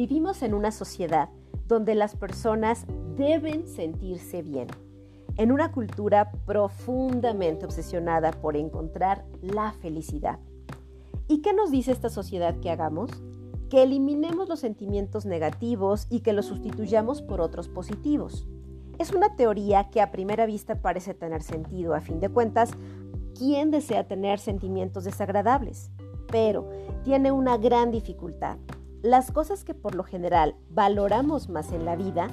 Vivimos en una sociedad donde las personas deben sentirse bien, en una cultura profundamente obsesionada por encontrar la felicidad. ¿Y qué nos dice esta sociedad que hagamos? Que eliminemos los sentimientos negativos y que los sustituyamos por otros positivos. Es una teoría que a primera vista parece tener sentido. A fin de cuentas, ¿quién desea tener sentimientos desagradables? Pero tiene una gran dificultad. Las cosas que por lo general valoramos más en la vida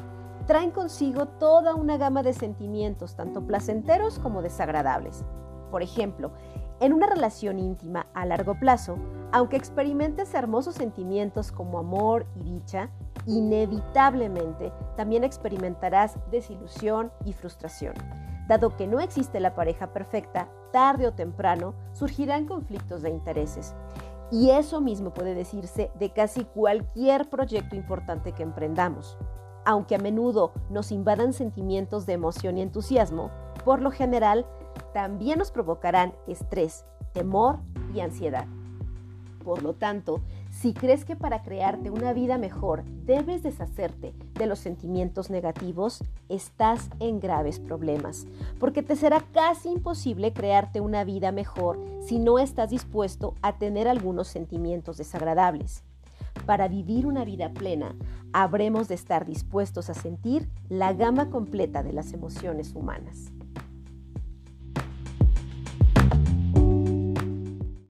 traen consigo toda una gama de sentimientos, tanto placenteros como desagradables. Por ejemplo, en una relación íntima a largo plazo, aunque experimentes hermosos sentimientos como amor y dicha, inevitablemente también experimentarás desilusión y frustración. Dado que no existe la pareja perfecta, tarde o temprano surgirán conflictos de intereses. Y eso mismo puede decirse de casi cualquier proyecto importante que emprendamos. Aunque a menudo nos invadan sentimientos de emoción y entusiasmo, por lo general también nos provocarán estrés, temor y ansiedad. Por lo tanto, si crees que para crearte una vida mejor debes deshacerte de los sentimientos negativos, estás en graves problemas, porque te será casi imposible crearte una vida mejor si no estás dispuesto a tener algunos sentimientos desagradables. Para vivir una vida plena, habremos de estar dispuestos a sentir la gama completa de las emociones humanas.